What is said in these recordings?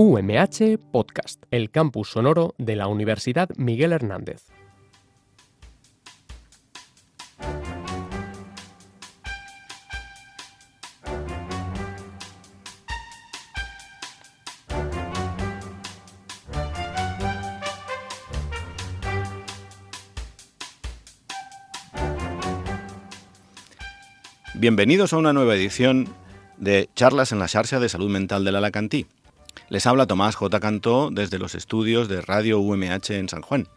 UMH Podcast, el campus sonoro de la Universidad Miguel Hernández. Bienvenidos a una nueva edición de Charlas en la Xarxa de Salud Mental del Alacantí. Les habla Tomás J. Cantó desde los estudios de Radio UMH en San Juan.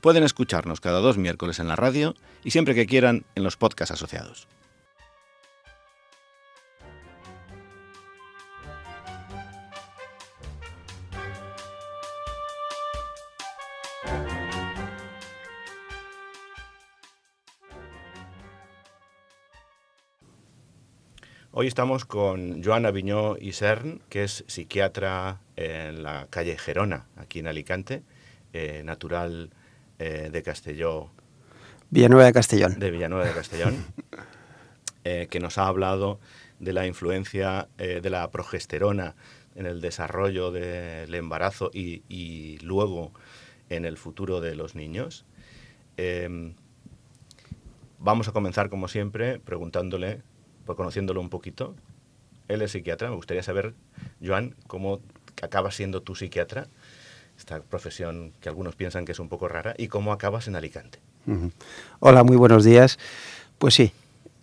Pueden escucharnos cada dos miércoles en la radio y siempre que quieran en los podcasts asociados. Hoy estamos con Joana Viñó Isern, que es psiquiatra en la calle Gerona, aquí en Alicante, eh, natural eh, de Castelló. Villanueva de Castellón. De Villanueva de Castellón, eh, que nos ha hablado de la influencia de la progesterona en el desarrollo del embarazo y, y luego en el futuro de los niños. vamos a comenzar, como siempre, preguntándole pues conociéndolo un poquito. Él es psiquiatra. Me gustaría saber, Joan, cómo acabas siendo tu psiquiatra, esta profesión que algunos piensan que es un poco rara, y cómo acabas en Alicante. Hola, muy buenos días. Pues sí,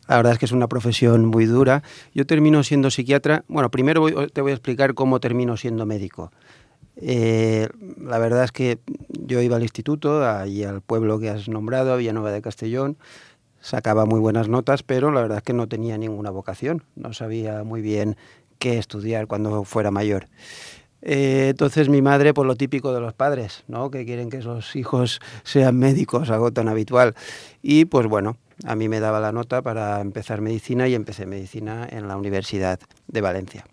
la verdad es que es una profesión muy dura. Yo termino siendo psiquiatra. Bueno, primero te voy a explicar cómo termino siendo médico. Eh, la verdad es que yo iba al instituto, allí al pueblo que has nombrado, Villanueva de Castellón, sacaba muy buenas notas, pero la verdad es que no tenía ninguna vocación, no sabía muy bien qué estudiar cuando fuera mayor. Eh, entonces mi madre, por lo típico de los padres, ¿no? que quieren que sus hijos sean médicos, algo tan habitual. Y pues bueno, a mí me daba la nota para empezar medicina y empecé medicina en la Universidad de Valencia.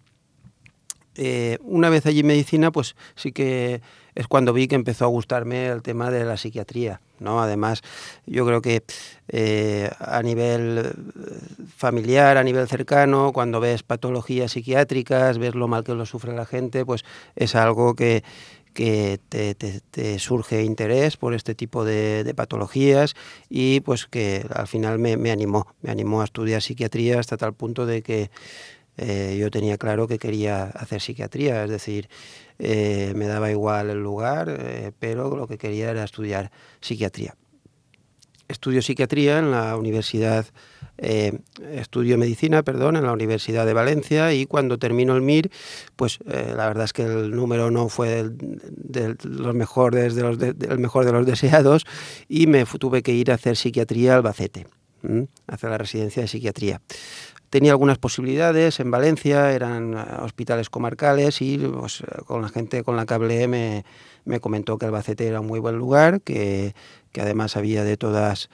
Eh, una vez allí medicina, pues sí que es cuando vi que empezó a gustarme el tema de la psiquiatría. ¿no? Además, yo creo que eh, a nivel eh, familiar, a nivel cercano, cuando ves patologías psiquiátricas, ves lo mal que lo sufre la gente, pues es algo que, te, surge interés por este tipo de, patologías y pues que al final me, me, animó, me animó a estudiar psiquiatría hasta tal punto de que eh, yo tenía claro que quería hacer psiquiatría, es decir, eh, me daba igual el lugar, eh, pero lo que quería era estudiar psiquiatría. Estudio psiquiatría en la Universidad, estudio medicina, perdón, en la Universidad de Valencia y cuando termino el MIR, pues la verdad es que el número no fue del, los mejores de los el mejor de los deseados y me tuve que ir a hacer psiquiatría al Albacete, a hacer la residencia de psiquiatría tenía algunas posibilidades en Valencia, eran eh, hospitales comarcales y pues, eh, con la gente con la que hablé me, comentó que Albacete era un muy buen lugar, que, además había de todas,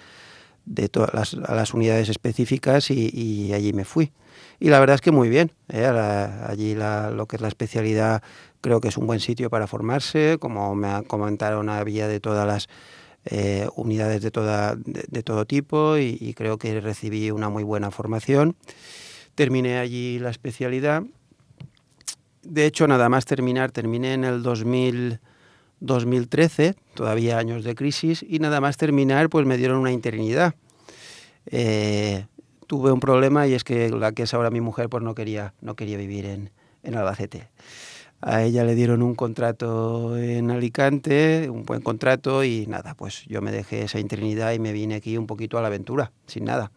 de todas las, unidades específicas y, allí me fui. Y la verdad es que muy bien, ¿eh? allí lo que es la especialidad creo que es un buen sitio para formarse, como me comentaron había de todas las eh, unidades de, toda, de, todo tipo y, creo que recibí una muy buena formación. Terminé allí la especialidad. De hecho, nada más terminar, terminé en el 2000, 2013, todavía años de crisis, y nada más terminar, pues me dieron una interinidad. Eh, tuve un problema y es que la que es ahora mi mujer, pues no quería, no quería vivir en, en Albacete. A ella le dieron un contrato en Alicante, un buen contrato y nada, pues yo me dejé esa interinidad y me vine aquí un poquito a la aventura, sin nada.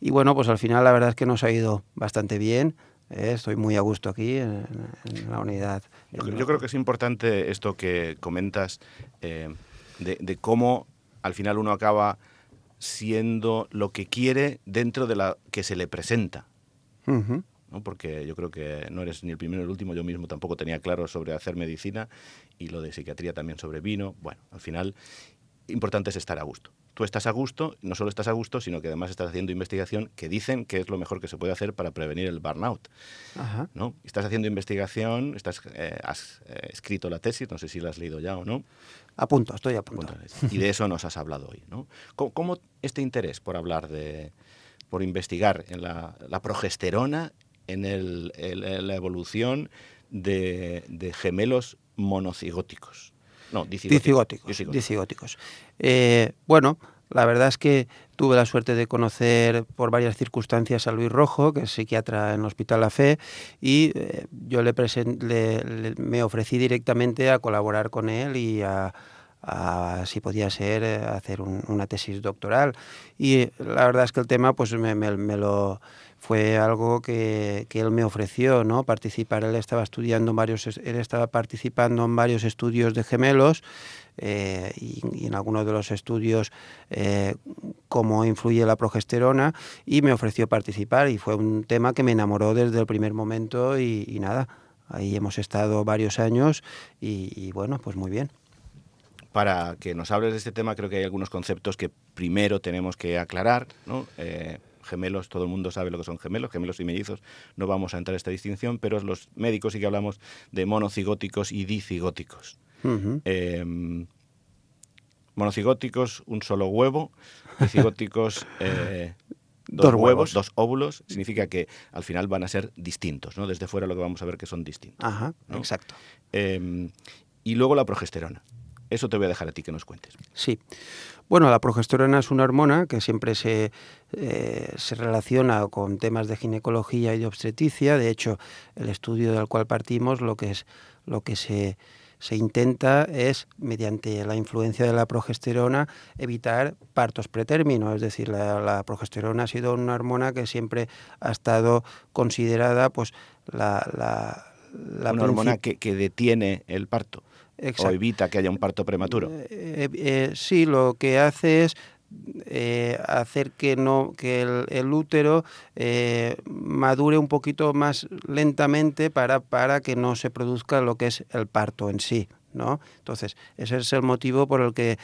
Y bueno, pues al final la verdad es que nos ha ido bastante bien. ¿eh? estoy muy a gusto aquí en, la unidad. Yo, creo que es importante esto que comentas eh, de, cómo al final uno acaba siendo lo que quiere dentro de la que se le presenta porque yo creo que no eres ni el primero ni el último, yo mismo tampoco tenía claro sobre hacer medicina y lo de psiquiatría también sobre vino. Bueno, al final, importante es estar a gusto. Tú estás a gusto, no solo estás a gusto, sino que además estás haciendo investigación que dicen que es lo mejor que se puede hacer para prevenir el burnout. ¿no? Estás haciendo investigación, estás, eh, has eh, escrito la tesis, no sé si la has leído ya o no. A punto, estoy a punto. Y de eso nos has hablado hoy. ¿no? ¿Cómo, este interés por hablar de, por investigar en la, la progesterona en, el, la evolución de, gemelos monocigóticos. No, dicigóticos. Dicigóticos. Eh, bueno, la verdad es que tuve la suerte de conocer por varias circunstancias a Luis Rojo, que es psiquiatra en el Hospital La Fe, y eh, yo le, me ofrecí directamente a colaborar con él y a, si podía ser eh, hacer una tesis doctoral. Y la verdad es que el tema pues me, me lo fue algo que, que, él me ofreció, ¿no? Participar, él estaba estudiando varios, él estaba participando en varios estudios de gemelos eh, y, en algunos de los estudios eh, cómo influye la progesterona y me ofreció participar y fue un tema que me enamoró desde el primer momento y, nada, ahí hemos estado varios años y, bueno, pues muy bien para que nos hables de este tema, creo que hay algunos conceptos que primero tenemos que aclarar. ¿no? Eh, gemelos, todo el mundo sabe lo que son gemelos, gemelos y mellizos, no vamos a entrar en esta distinción, pero los médicos sí que hablamos de monocigóticos y dicigóticos. Em, monocigóticos, un solo huevo, dicigóticos... Eh, dos, huevos, dos óvulos, significa que al final van a ser distintos, ¿no? Desde fuera lo que vamos a ver que son distintos. Ajá, exacto. Em, y luego la progesterona. Eso te voy a dejar a ti que nos cuentes. Sí. Bueno, la progesterona es una hormona que siempre se, eh, se relaciona con temas de ginecología y de obstetricia. De hecho, el estudio del cual partimos lo que, es, lo que se, se intenta es, mediante la influencia de la progesterona, evitar partos pretérminos. Es decir, la, progesterona ha sido una hormona que siempre ha estado considerada pues, la, la, una hormona que, que detiene el parto o evita que haya un parto prematuro. Eh, eh, eh, sí, lo que hace es hacer que no que el, útero madure un poquito más lentamente para, para que no se produzca lo que es el parto en sí. ¿No? Entonces, ese es el motivo por el que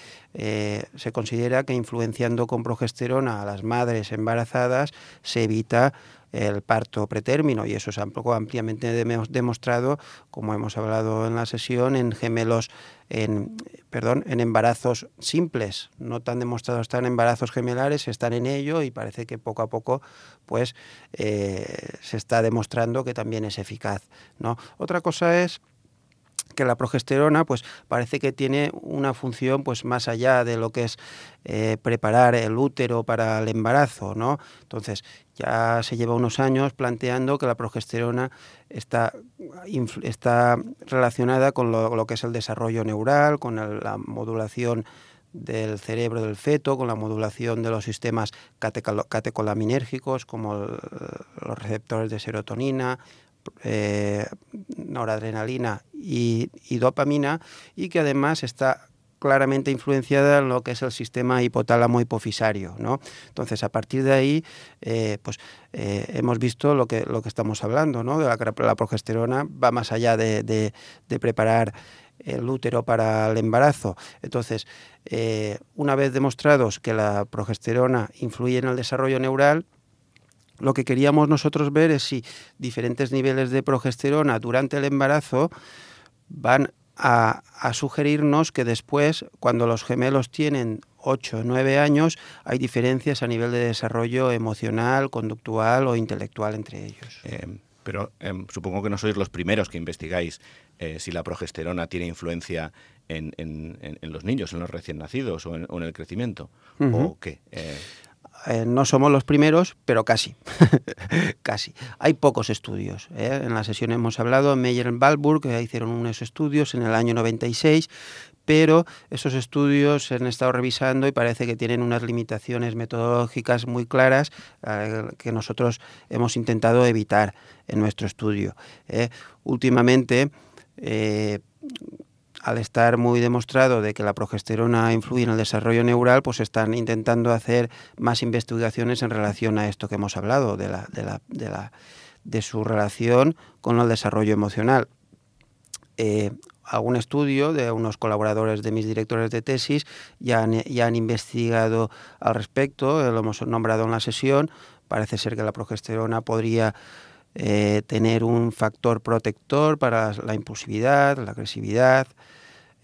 se considera que influenciando con progesterona a las madres embarazadas se evita el parto pretérmino y eso es ampliamente demostrado, como hemos hablado en la sesión, en gemelos, en, perdón, en embarazos simples. No tan demostrados están embarazos gemelares, están en ello y parece que poco a poco pues eh, se está demostrando que también es eficaz. ¿no? Otra cosa es que la progesterona pues parece que tiene una función pues más allá de lo que es eh, preparar el útero para el embarazo, ¿no? Entonces ya se lleva unos años planteando que la progesterona está, está relacionada con lo, que es el desarrollo neural, con la modulación del cerebro del feto, con la modulación de los sistemas catecolaminérgicos como los receptores de serotonina, eh, noradrenalina y, dopamina y que además está claramente influenciada en lo que es el sistema hipotálamo hipofisario, ¿no? Entonces, a partir de ahí, eh, pues eh, hemos visto lo que, lo que estamos hablando, ¿no? De la, la progesterona va más allá de, preparar el útero para el embarazo. Entonces, una vez demostrados que la progesterona influye en el desarrollo neural, lo que queríamos nosotros ver es si diferentes niveles de progesterona durante el embarazo van a, sugerirnos que después, cuando los gemelos tienen 8 o 9 años, hay diferencias a nivel de desarrollo emocional, conductual o intelectual entre ellos. Eh, pero em, supongo que no sois los primeros que investigáis eh, si la progesterona tiene influencia en, los niños, en los recién nacidos o en, el crecimiento. ¿O qué? Eh, eh, no somos los primeros, pero casi. casi. Hay pocos estudios. ¿eh? En la sesión hemos hablado, Meyer y Balburg, que hicieron unos estudios en el año 96, pero esos estudios se han estado revisando y parece que tienen unas limitaciones metodológicas muy claras eh, que nosotros hemos intentado evitar en nuestro estudio. Últimamente, al estar muy demostrado de que la progesterona influye en el desarrollo neural, pues están intentando hacer más investigaciones en relación a esto que hemos hablado, de, su relación con el desarrollo emocional. Eh, algún estudio de unos colaboradores de mis directores de tesis ya han, investigado al respecto, lo hemos nombrado en la sesión, parece ser que la progesterona podría eh, tener un factor protector para la impulsividad, la agresividad,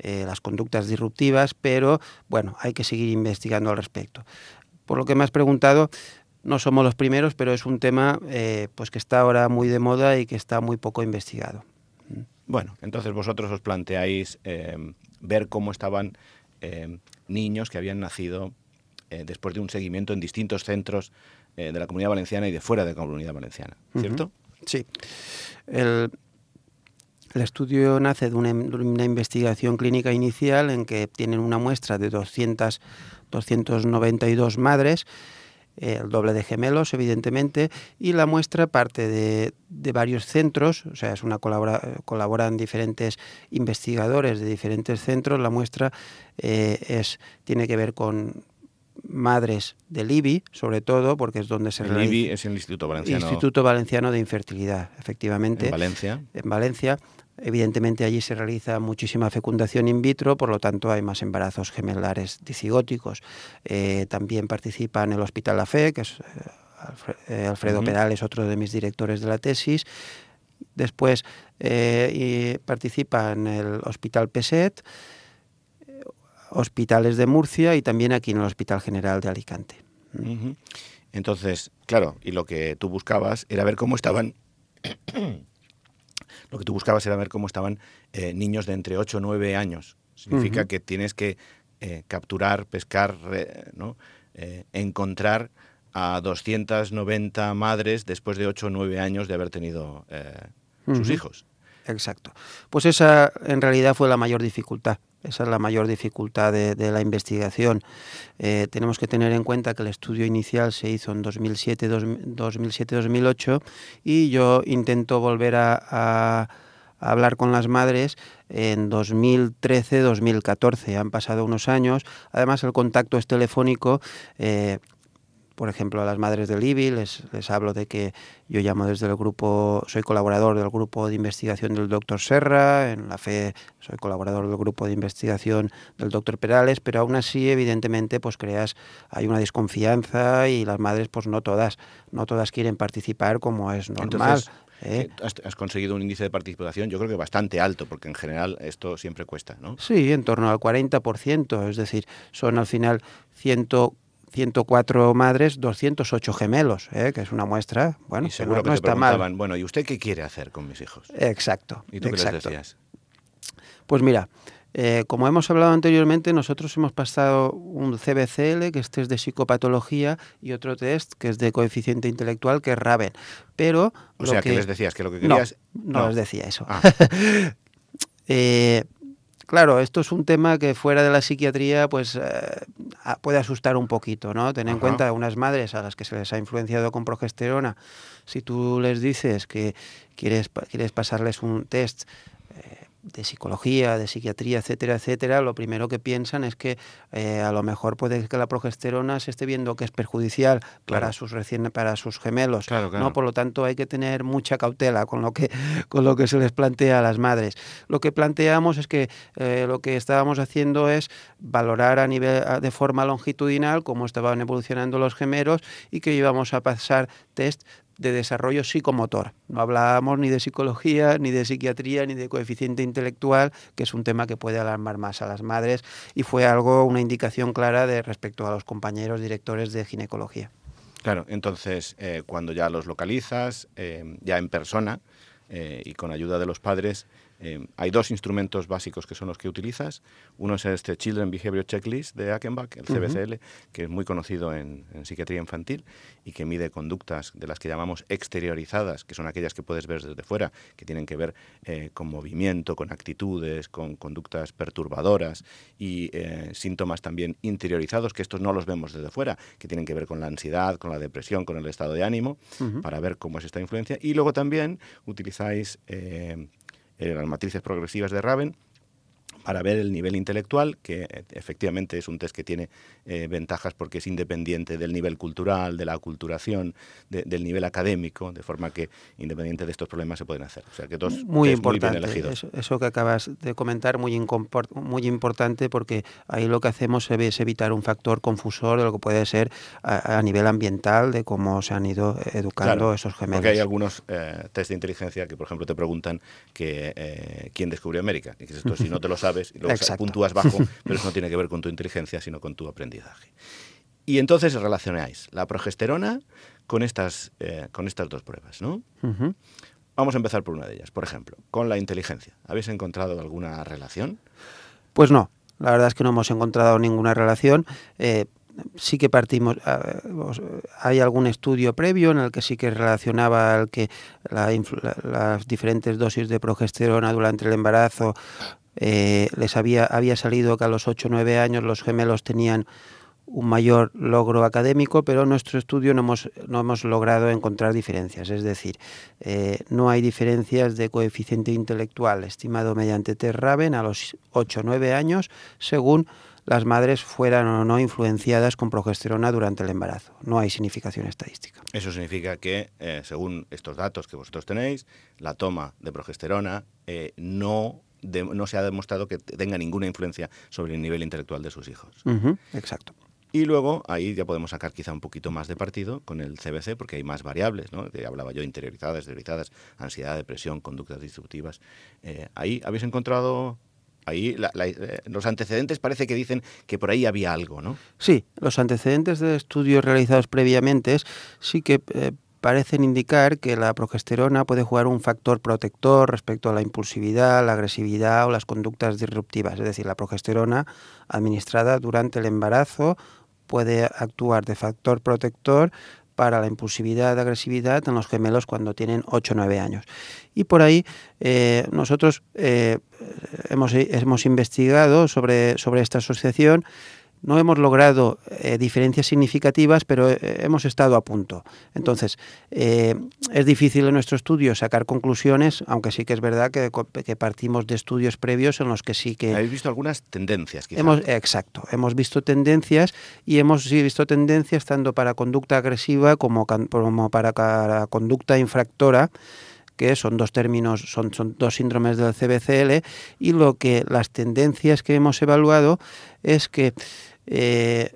eh, las conductas disruptivas, pero bueno, hay que seguir investigando al respecto. Por lo que me has preguntado, no somos los primeros, pero es un tema eh, pues que está ahora muy de moda y que está muy poco investigado. Bueno, entonces vosotros os planteáis eh, ver cómo estaban eh, niños que habían nacido después de un seguimiento en distintos centros de la comunidad valenciana y de fuera de la comunidad valenciana, ¿cierto? Sí. El, estudio nace de una, de una, investigación clínica inicial en que tienen una muestra de 200, 292 madres el doble de gemelos, evidentemente, y la muestra parte de, varios centros, o sea, es una colabora, colaboran diferentes investigadores de diferentes centros. La muestra eh, es, tiene que ver con madres del IBI, sobre todo, porque es donde se el IBI es el Instituto Valenciano. Instituto Valenciano de Infertilidad, efectivamente. En Valencia. En Valencia. Evidentemente allí se realiza muchísima fecundación in vitro, por lo tanto hay más embarazos gemelares dicigóticos. Eh, también participa en el Hospital La Fe, que es eh, eh, Alfredo Pedal es otro de mis directores de la tesis. Después participa en el Hospital Peset, hospitales de Murcia y también aquí en el Hospital General de Alicante. Entonces, claro, y lo que tú buscabas era ver cómo estaban lo que tú buscabas era ver cómo estaban eh, niños de entre 8 o 9 años. Significa que tienes que eh, capturar, pescar, ¿no? Eh, encontrar a 290 madres después de 8 o 9 años de haber tenido sus hijos. Exacto. Pues esa en realidad fue la mayor dificultad. Esa es la mayor dificultad de, la investigación. tenemos que tener en cuenta que el estudio inicial se hizo en 2007-2008 y yo intento volver a, hablar con las madres en 2013-2014. Han pasado unos años. Además, el contacto es telefónico. Eh, por ejemplo, a las madres del IBI les, les hablo de que yo llamo desde el grupo, soy colaborador del grupo de investigación del doctor Serra, en la FE soy colaborador del grupo de investigación del doctor Perales, pero aún así, evidentemente, pues creas, hay una desconfianza y las madres, pues no todas, no todas quieren participar como es normal. ¿eh? Has, conseguido un índice de participación, yo creo que bastante alto, porque en general esto siempre cuesta, ¿no? Sí, en torno al 40%, es decir, son al final 104 madres, 208 gemelos, ¿eh? que es una muestra, bueno, y seguro que no, está mal. Bueno, ¿y usted qué quiere hacer con mis hijos? Exacto. ¿Y tú qué les decías? Pues mira, eh, como hemos hablado anteriormente, nosotros hemos pasado un CBCL, que es test de psicopatología, y otro test que es de coeficiente intelectual, que es Raven. Pero o sea, que... les decías que lo que querías... No, no, les decía eso. Ah. eh, claro, esto es un tema que fuera de la psiquiatría pues eh, puede asustar un poquito, ¿no? Ten en cuenta unas madres a las que se les ha influenciado con progesterona, si tú les dices que quieres, quieres pasarles un test de psicología, de psiquiatría, etcétera, etcétera, lo primero que piensan es que eh, a lo mejor puede que la progesterona se esté viendo que es perjudicial para sus recién para sus gemelos, ¿no? Por lo tanto, hay que tener mucha cautela con lo que con lo que se les plantea a las madres. Lo que planteamos es que eh, lo que estábamos haciendo es valorar a nivel de forma longitudinal cómo estaban evolucionando los gemelos y que íbamos a pasar test de desarrollo psicomotor. No hablábamos ni de psicología, ni de psiquiatría, ni de coeficiente intelectual, que es un tema que puede alarmar más a las madres y fue algo, una indicación clara de respecto a los compañeros directores de ginecología. Claro, entonces eh, cuando ya los localizas, eh, ya en persona eh, y con ayuda de los padres, eh, hay dos instrumentos básicos que son los que utilizas. Uno es este Children Behavior Checklist de Achenbach, el CBCL, que es muy conocido en, psiquiatría infantil y que mide conductas de las que llamamos exteriorizadas, que son aquellas que puedes ver desde fuera, que tienen que ver eh, con movimiento, con actitudes, con conductas perturbadoras y eh, síntomas también interiorizados, que estos no los vemos desde fuera, que tienen que ver con la ansiedad, con la depresión, con el estado de ánimo, para ver cómo es esta influencia. Y luego también utilizáis eh, las matrices progresivas de Raven, para ver el nivel intelectual, que eh, efectivamente es un test que tiene eh, ventajas porque es independiente del nivel cultural, de la aculturación, del nivel académico, de forma que independiente de estos problemas se pueden hacer. O sea que dos muy importante, muy bien elegidos. Eso, que acabas de comentar, muy, muy importante porque ahí lo que hacemos es evitar un factor confusor de lo que puede ser a, nivel ambiental, de cómo se han ido educando esos gemelos. Porque hay algunos eh, test de inteligencia que, por ejemplo, te preguntan que quién descubrió América. Y que esto, si no te lo sabes, y luego puntúas bajo, pero eso no tiene que ver con tu inteligencia, sino con tu aprendizaje. Y entonces relacionáis la progesterona con estas, eh, con estas dos pruebas, ¿no? Vamos a empezar por una de ellas, por ejemplo, con la inteligencia. ¿Habéis encontrado alguna relación? Pues no, la verdad es que no hemos encontrado ninguna relación. Eh, sí que partimos, hay algún estudio previo en el que sí que relacionaba el que las diferentes dosis de progesterona durante el embarazo eh, les había, había salido que a los 8 o 9 años los gemelos tenían un mayor logro académico, pero en nuestro estudio no hemos, no hemos logrado encontrar diferencias. Es decir, eh, no hay diferencias de coeficiente intelectual estimado mediante Terraven a los 8 o 9 años según las madres fueran o no influenciadas con progesterona durante el embarazo. No hay significación estadística. Eso significa que, eh, según estos datos que vosotros tenéis, la toma de progesterona no, no se ha demostrado que tenga ninguna influencia sobre el nivel intelectual de sus hijos. exacto. Y luego ahí ya podemos sacar quizá un poquito más de partido con el CBC porque hay más variables, ¿no? hablaba yo interiorizadas, exteriorizadas, ansiedad, depresión, conductas disruptivas. Eh, ahí habéis encontrado ahí eh, los antecedentes parece que dicen que por ahí había algo, ¿no? Sí, los antecedentes de estudios realizados previamente sí que eh, parecen indicar que la progesterona puede jugar un factor protector respecto a la impulsividad, la agresividad o las conductas disruptivas. Es decir, la progesterona administrada durante el embarazo puede actuar de factor protector para la impulsividad, agresividad en los gemelos cuando tienen 8 o 9 años. Y por ahí eh, nosotros eh, hemos, hemos, investigado sobre, sobre esta asociación no hemos logrado eh, diferencias significativas, pero eh, hemos estado a punto. Entonces, eh, es difícil en nuestro estudio sacar conclusiones, aunque sí que es verdad que, partimos de estudios previos en los que sí que... Habéis visto algunas tendencias, quizás. Hemos, exacto, hemos visto tendencias y hemos visto tendencias tanto para conducta agresiva como, como para conducta infractora que son dos términos, son, son dos síndromes del CBCL, y lo que las tendencias que hemos evaluado es que eh,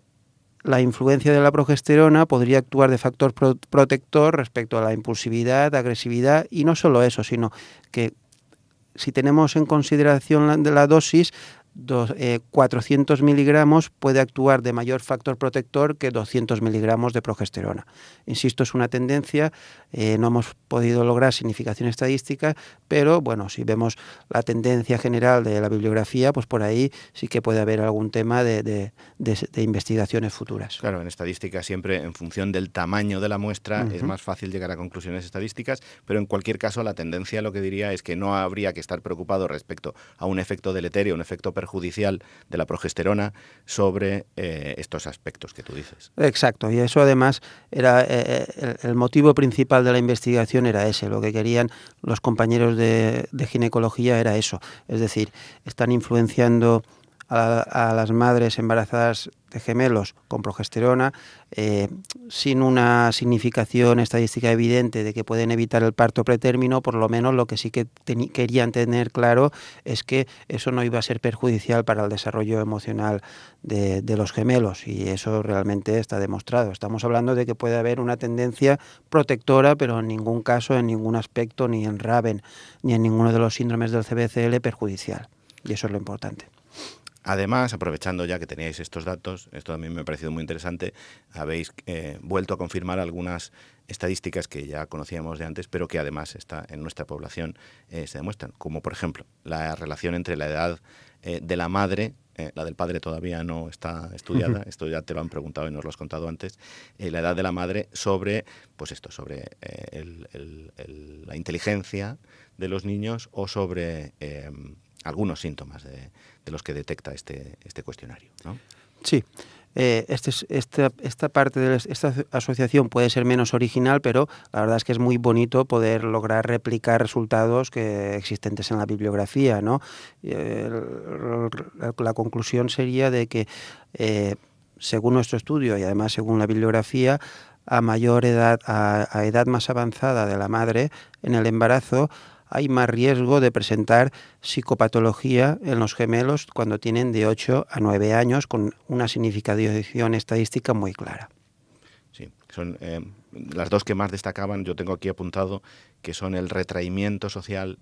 la influencia de la progesterona podría actuar de factor protector respecto a la impulsividad, agresividad y no solo eso, sino que si tenemos en consideración la, la dosis, 400 eh, miligramos puede actuar de mayor factor protector que 200 miligramos de progesterona. Insisto, es una tendencia, eh, no hemos podido lograr significación estadística, pero bueno, si vemos la tendencia general de la bibliografía, pues por ahí sí que puede haber algún tema de, investigaciones futuras. Claro, en estadística siempre en función del tamaño de la muestra es más fácil llegar a conclusiones estadísticas, pero en cualquier caso la tendencia lo que diría es que no habría que estar preocupado respecto a un efecto deleterio, un efecto judicial de la progesterona sobre eh, estos aspectos que tú dices. Exacto, y eso además era eh, eh, el, motivo principal de la investigación era ese, lo que querían los compañeros de ginecología era eso, es decir, están influenciando a, las madres embarazadas de gemelos con progesterona eh, sin una significación estadística evidente de que pueden evitar el parto pretérmino, por lo menos lo que sí que querían tener claro es que eso no iba a ser perjudicial para el desarrollo emocional de, de, los gemelos y eso realmente está demostrado. Estamos hablando de que puede haber una tendencia protectora, pero en ningún caso, en ningún aspecto, ni en Raven, ni en ninguno de los síndromes del CBCL perjudicial. Y eso es lo importante. Además, aprovechando ya que teníais estos datos, esto también me ha parecido muy interesante, habéis eh, vuelto a confirmar algunas estadísticas que ya conocíamos de antes, pero que además está en nuestra población eh, se demuestran, como por ejemplo la relación entre la edad eh, de la madre la del padre todavía no está estudiada, esto ya te lo han preguntado y nos lo has contado antes, la edad de la madre sobre, pues esto, sobre la inteligencia de los niños o sobre algunos síntomas de, los que detecta este, este cuestionario. Sí. Eh, este, esta, esta parte de esta asociación puede ser menos original, pero la verdad es que es muy bonito poder lograr replicar resultados que existentes en la bibliografía. ¿no? Eh, la, conclusión sería de que, eh, según nuestro estudio y además según la bibliografía, a mayor edad, a edad más avanzada de la madre en el embarazo, hay más riesgo de presentar psicopatología en los gemelos cuando tienen de 8 a 9 años con una significación estadística muy clara. Sí, son eh, las dos que más destacaban, yo tengo aquí apuntado, que son el retraimiento social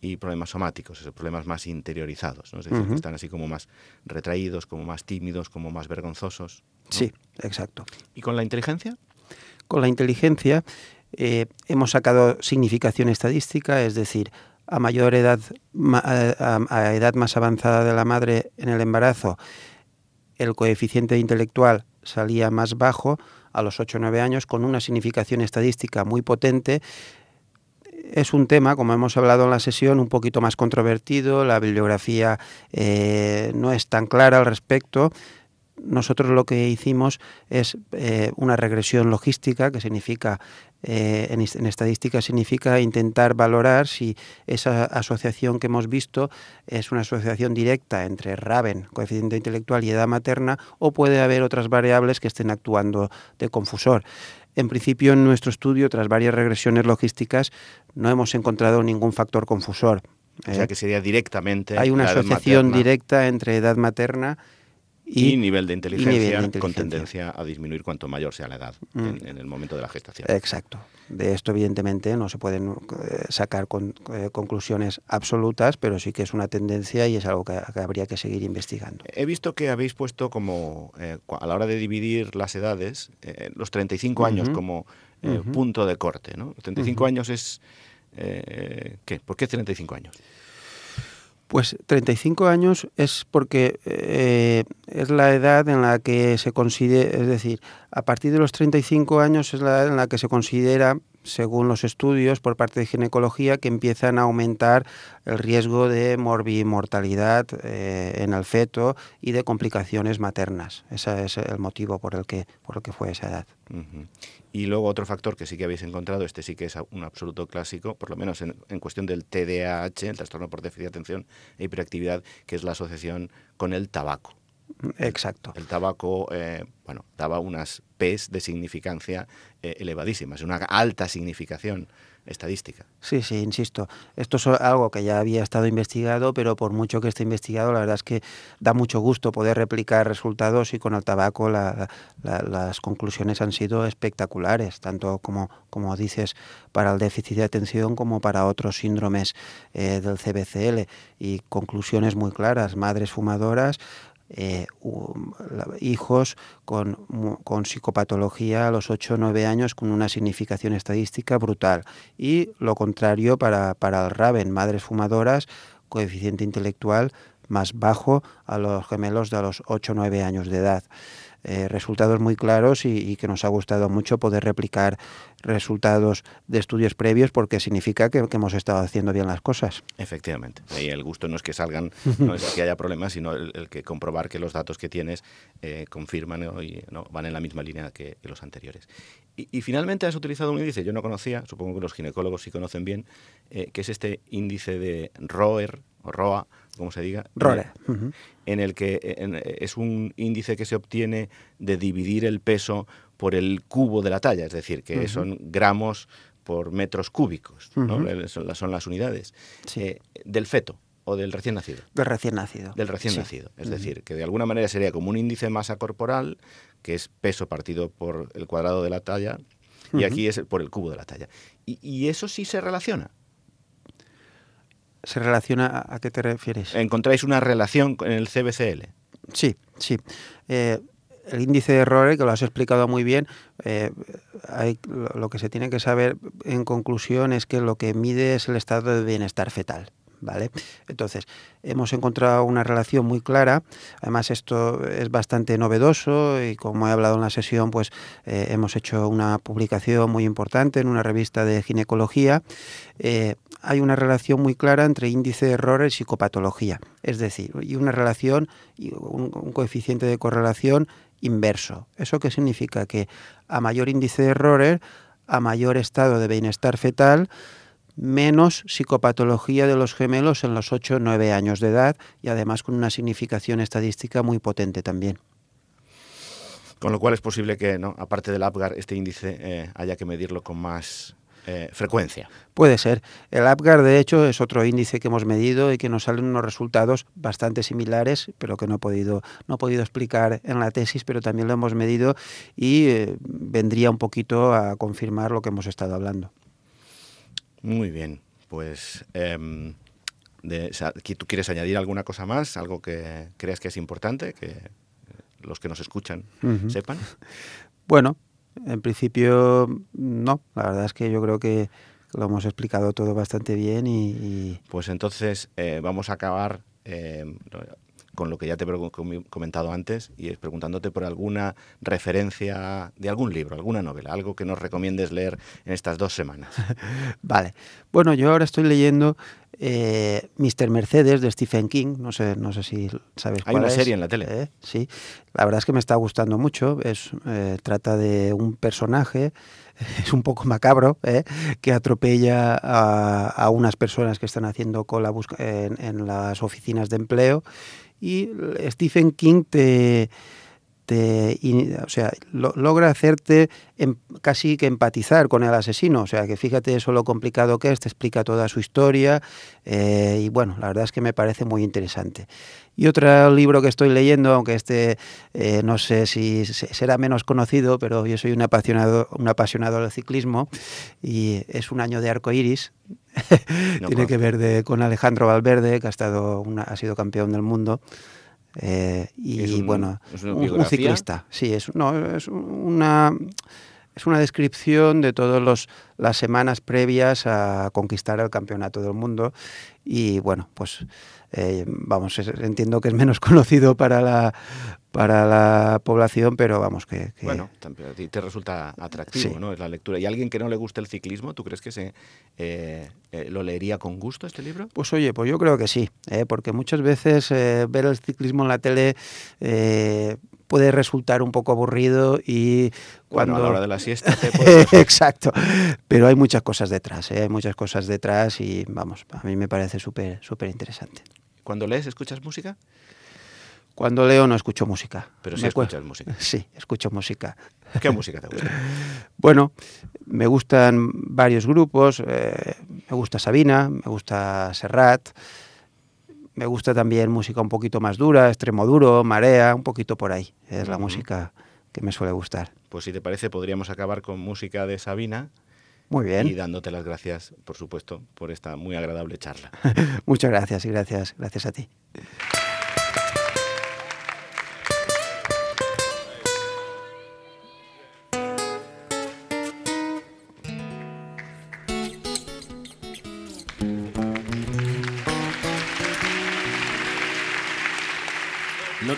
y problemas somáticos, esos problemas más interiorizados, ¿no? es decir, que están así como más retraídos, como más tímidos, como más vergonzosos. Sí, exacto. ¿Y con la inteligencia? Con la inteligencia Eh, hemos sacado significación estadística, es decir, a mayor edad, a, edad más avanzada de la madre en el embarazo, el coeficiente intelectual salía más bajo a los 8 o 9 años con una significación estadística muy potente. Es un tema, como hemos hablado en la sesión, un poquito más controvertido, la bibliografía eh, no es tan clara al respecto, nosotros lo que hicimos es eh, una regresión logística, que significa, eh, en, estadística significa intentar valorar si esa asociación que hemos visto es una asociación directa entre Raven, coeficiente intelectual y edad materna, o puede haber otras variables que estén actuando de confusor. En principio, en nuestro estudio, tras varias regresiones logísticas, no hemos encontrado ningún factor confusor. O sea, ¿eh? que sería directamente. Hay una asociación directa entre edad materna y, nivel de inteligencia con tendencia a disminuir cuanto mayor sea la edad mm. en, el momento de la gestación. Exacto. De esto, evidentemente, no se pueden eh, sacar eh, conclusiones absolutas, pero sí que es una tendencia y es algo que, habría que seguir investigando. He visto que habéis puesto como, eh, a la hora de dividir las edades, los 35 años como punto de corte. ¿no? Los 35 años es... ¿Qué? ¿Por qué 35 años? Pues 35 años es porque eh, es la edad en la que se considera, es decir, a partir de los 35 años es la edad en la que se considera según los estudios por parte de ginecología, que empiezan a aumentar el riesgo de morbimortalidad eh, en el feto y de complicaciones maternas. Ese es el motivo por el que, por el que fue esa edad. Y luego otro factor que sí que habéis encontrado, este sí que es un absoluto clásico, por lo menos en, en cuestión del TDAH, el trastorno por déficit de atención e hiperactividad, que es la asociación con el tabaco. Exacto. El tabaco, eh, bueno, daba unas P's de significancia eh, elevadísimas, una alta significación estadística. Sí, sí, insisto. Esto es algo que ya había estado investigado, pero por mucho que esté investigado, la verdad es que da mucho gusto poder replicar resultados y con el tabaco las conclusiones han sido espectaculares, tanto como, como dices, para el déficit de atención como para otros síndromes eh, del CBCL y conclusiones muy claras. Madres fumadoras eh, hijos con, con, psicopatología a los 8 o 9 años con una significación estadística brutal. Y lo contrario para, para el Raven, madres fumadoras, coeficiente intelectual más bajo a los gemelos de los 8 o 9 años de edad. Eh, resultados muy claros y, que nos ha gustado mucho poder replicar resultados de estudios previos porque significa que, hemos estado haciendo bien las cosas. Efectivamente. Y el gusto no es que salgan, no es que haya problemas, sino el, que comprobar que los datos que tienes eh, confirman y ¿no? van en la misma línea que, los anteriores. Y, finalmente has utilizado un índice, yo no conocía, supongo que los ginecólogos sí conocen bien, eh, que es este índice de ROER, o ROA, como se diga, en, el que es un índice que se obtiene de dividir el peso por el cubo de la talla, es decir, que son gramos por metros cúbicos, son, las unidades, eh, del feto o del recién nacido. Del recién nacido. Del recién nacido. Es decir, que de alguna manera sería como un índice de masa corporal, que es peso partido por el cuadrado de la talla, y aquí es por el cubo de la talla. y eso sí se relaciona se relaciona a, qué te refieres. ¿Encontráis una relación con el CBCL? Sí, sí. Eh, el índice de errores, que lo has explicado muy bien, eh, hay, lo que se tiene que saber en conclusión es que lo que mide es el estado de bienestar fetal. ¿Vale? Entonces, hemos encontrado una relación muy clara, además esto es bastante novedoso y como he hablado en la sesión, pues eh, hemos hecho una publicación muy importante en una revista de ginecología. Eh, hay una relación muy clara entre índice de errores y psicopatología, es decir, y una relación, un, un coeficiente de correlación inverso. ¿Eso qué significa? Que a mayor índice de errores, a mayor estado de bienestar fetal, menos psicopatología de los gemelos en los 8 o 9 años de edad y además con una significación estadística muy potente también. Con lo cual es posible que, ¿no? aparte del APGAR, este índice eh, haya que medirlo con más eh, frecuencia. Puede ser. El APGAR, de hecho, es otro índice que hemos medido y que nos salen unos resultados bastante similares, pero que no he podido, no he podido explicar en la tesis, pero también lo hemos medido y eh, vendría un poquito a confirmar lo que hemos estado hablando. Muy bien, pues eh, ¿tú quieres añadir alguna cosa más? ¿Algo que creas que es importante, que los que nos escuchan sepan? Bueno, En principio, no. La verdad es que yo creo que lo hemos explicado todo bastante bien y... Pues entonces eh, vamos a acabar eh, con lo que ya te he comentado antes y es preguntándote por alguna referencia de algún libro, alguna novela, algo que nos recomiendes leer en estas dos semanas. vale. Bueno, yo ahora estoy leyendo eh, Mr. Mercedes de Stephen King, no sé, no sé si sabes Hay una serie en la tele. ¿eh? sí, la verdad es que me está gustando mucho. Es, eh, trata de un personaje, es un poco macabro, que atropella a, unas personas que están haciendo cola en, en las oficinas de empleo y Stephen King te, o sea, logra hacerte em, casi que empatizar con el asesino. O sea, que fíjate eso lo complicado que es, te explica toda su historia eh, y bueno, la verdad es que me parece muy interesante. Y otro libro que estoy leyendo, aunque este eh, no sé si será menos conocido, pero yo soy un apasionado, un apasionado del ciclismo y es Un año de arco iris. Tiene que ver con Alejandro Valverde, que ha, estado ha sido campeón del mundo. Eh, y bueno, un, ciclista. Sí, es, no, es una es una descripción de todas las semanas previas a conquistar el campeonato del mundo y bueno, pues eh, vamos, entiendo que es menos conocido para la, para la población, pero vamos que... Bueno, a ti te resulta atractivo, ¿no? Es la lectura. ¿Y alguien que no le guste el ciclismo, tú crees que se eh, eh, lo leería con gusto este libro? Pues oye, pues yo creo que sí, porque muchas veces ver el ciclismo en la tele puede resultar un poco aburrido y cuando... a la hora de la siesta Exacto, pero hay muchas cosas detrás, hay muchas cosas detrás y vamos, a mí me parece súper súper interesante. ¿Cuando lees, escuchas música? Cuando leo no escucho música. Pero sí escuchas música. Sí, escucho música. ¿Qué música te gusta? bueno, me gustan varios grupos. Eh, me gusta Sabina, me gusta Serrat. Me gusta también música un poquito más dura, extremo duro, marea, un poquito por ahí. Es la música que me suele gustar. Pues si te parece, podríamos acabar con música de Sabina muy bien. Y dándote las gracias, por supuesto, por esta muy agradable charla. Muchas gracias y gracias, gracias a ti.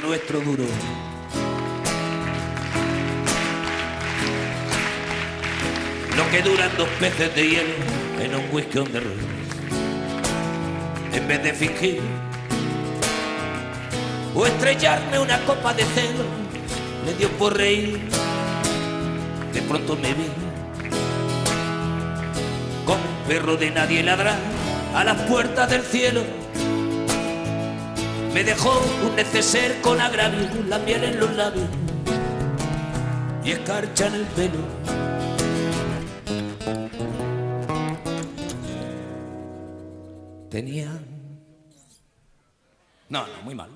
Nuestro duro que duran dos peces de hielo en un whisky on the. En vez de fingir o estrellarme una copa de celo, me dio por reír. De pronto me vi con un perro de nadie ladrar a las puertas del cielo. Me dejó un neceser con agravio, la miel en los labios y escarcha en el pelo tenían... No, no, muy mal.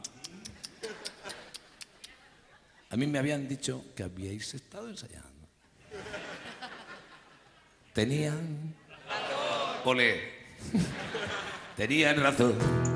A mí me habían dicho que habíais estado ensayando. Tenían... Ole. Tenían razón.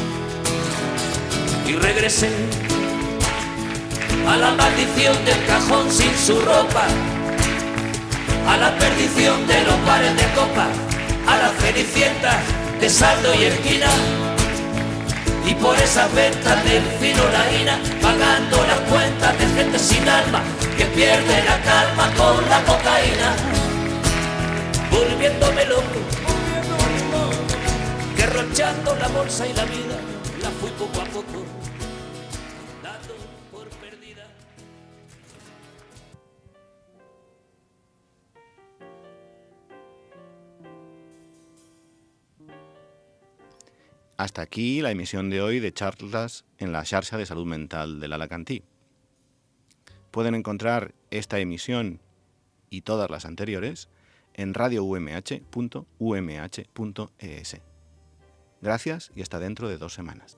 Y regresé a la maldición del cajón sin su ropa a la perdición de los bares de copa, a las cenicientas de saldo y esquina. Y por esas ventas del fino la pagando las cuentas de gente sin alma que pierde la calma con la cocaína. Volviéndome loco, que rochando la bolsa y la vida, la fui poco a poco Hasta aquí la emisión de hoy de charlas en la Xarxa de Salud Mental del Alacantí. pueden encontrar esta emisión y todas las anteriores en radioumh.umh.es. Gracias y hasta dentro de dos semanas.